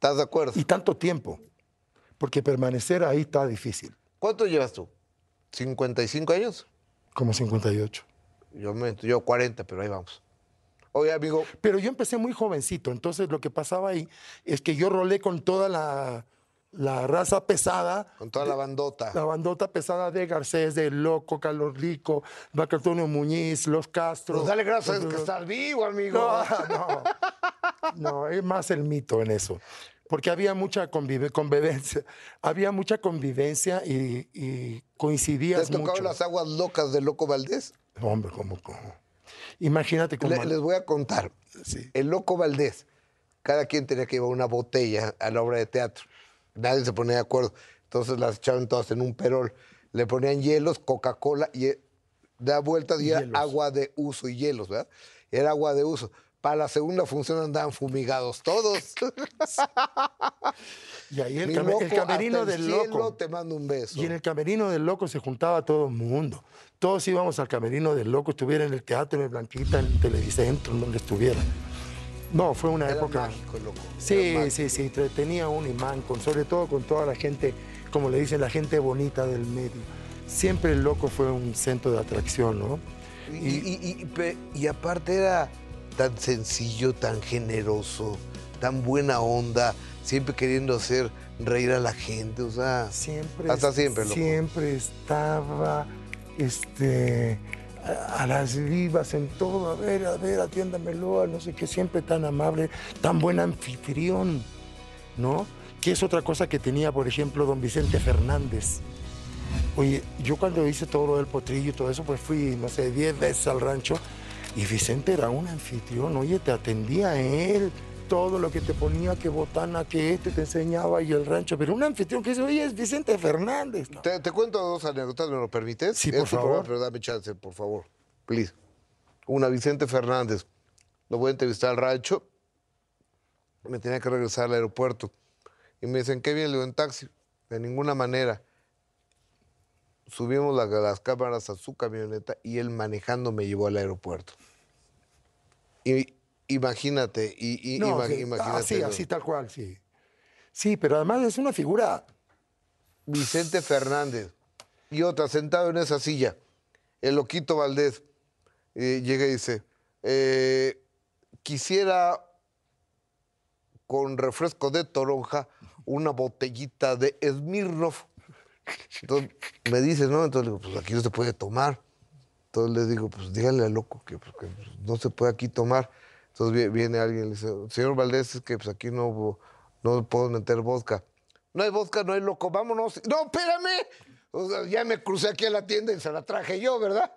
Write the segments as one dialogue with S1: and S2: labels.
S1: ¿Estás de acuerdo?
S2: Y tanto tiempo. Porque permanecer ahí está difícil.
S1: ¿Cuánto llevas tú? ¿55 años?
S2: Como 58.
S1: Yo, me, yo 40, pero ahí vamos. Oye, amigo.
S2: Pero yo empecé muy jovencito, entonces lo que pasaba ahí es que yo rolé con toda la, la raza pesada.
S1: Con toda la bandota.
S2: La bandota pesada de Garcés, de Loco, Carlos Rico, Marco Antonio Muñiz, Los Castro.
S1: Pues dale gracias que estás vivo, amigo.
S2: No, no. No, es más el mito en eso. Porque había mucha convive- convivencia. Había mucha convivencia y, y
S1: ¿Te
S2: coincidías
S1: has tocado
S2: mucho.
S1: las aguas locas de Loco Valdés?
S2: Hombre, ¿cómo, cómo? Imagínate cómo...
S1: Le- les voy a contar.
S2: Sí.
S1: El Loco Valdés, cada quien tenía que llevar una botella a la obra de teatro. Nadie se ponía de acuerdo. Entonces las echaban todas en un perol. Le ponían hielos, Coca-Cola y eh, da vueltas y era
S2: Hielos.
S1: agua de uso y hielos, ¿verdad? Era agua de uso. Para la segunda función andaban fumigados todos.
S2: Y ahí el, came- el
S1: loco,
S2: camerino del
S1: cielo
S2: loco.
S1: te mando un beso.
S2: Y en el camerino del loco se juntaba todo el mundo. Todos íbamos al camerino del loco, estuviera en el teatro, en el Blanquita, en el Televicentro, en donde estuviera. No, fue una
S1: Era
S2: época.
S1: mágico, loco.
S2: Sí,
S1: mágico.
S2: sí, sí, tenía un imán, con, sobre todo con toda la gente, como le dicen, la gente bonita del medio. Siempre el loco fue un centro de atracción, ¿no?
S1: Y, y- y- y aparte era tan sencillo, tan generoso, tan buena onda, siempre queriendo hacer reír a la gente, o sea,
S2: Siempre,
S1: Hasta siempre, loco.
S2: siempre estaba este, a, a las vivas en todo. A ver, a ver, atiéndamelo, no sé qué, siempre tan amable, tan buen anfitrión, ¿no? Que es otra cosa que tenía, por ejemplo, don Vicente Fernández. Oye, yo cuando hice todo lo del potrillo y todo eso, pues fui, no sé, 10 veces al rancho y Vicente era un anfitrión, oye, te atendía él, todo lo que te ponía, que botana, que este te enseñaba y el rancho, pero un anfitrión que dice, oye, es Vicente Fernández. ¿no?
S1: te, te cuento dos anécdotas, ¿me lo permites?
S2: Sí,
S1: Es
S2: por
S1: tu programa,
S2: favor.
S1: pero dame chance, por favor, please. Una, Vicente Fernández, lo voy a entrevistar al rancho, me tenía que regresar al aeropuerto, y me dicen, ¿qué viene? Le digo, en taxi, de ninguna manera. Subimos la- las cámaras a su camioneta y él manejando me llevó al aeropuerto. Y imagínate, y, y-
S2: No,
S1: ima-
S2: sí,
S1: imagínate.
S2: así, así, tal cual, sí. Sí, pero además es una figura,
S1: Vicente Fernández. Y otra, sentado en esa silla, el loquito Valdés eh, llega y dice, eh, quisiera con refresco de toronja una botellita de Smirnoff. Entonces me dice, ¿no? Entonces le digo, pues aquí no se puede tomar. Entonces le digo, pues díganle al loco que, pues, pues, no se puede aquí tomar. Entonces vie- viene alguien y le dice, señor Valdés, es que pues, aquí no, no puedo meter vodka. No hay vodka, no hay loco, vámonos. No, espérame. O sea, ya me crucé aquí a la tienda y se la traje yo, ¿verdad?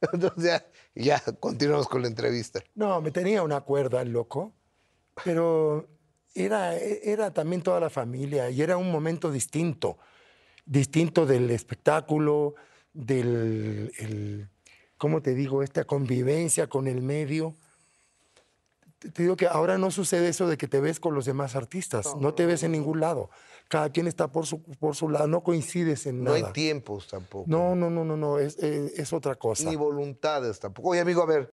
S1: Entonces ya, ya continuamos con la entrevista.
S2: no, me tenía una cuerda el loco, pero era, era también toda la familia y era un momento distinto, distinto del espectáculo, del, el- ¿cómo te digo?, esta convivencia con el medio. Te digo que ahora no sucede eso de que te ves con los demás artistas, no, te ves en ningún lado. Cada quien está por su, por su lado, no coincides en
S1: No
S2: nada.
S1: hay tiempos tampoco.
S2: No, no, no, no, no, es, es- es otra cosa.
S1: Ni voluntades tampoco. Oye, amigo, a ver,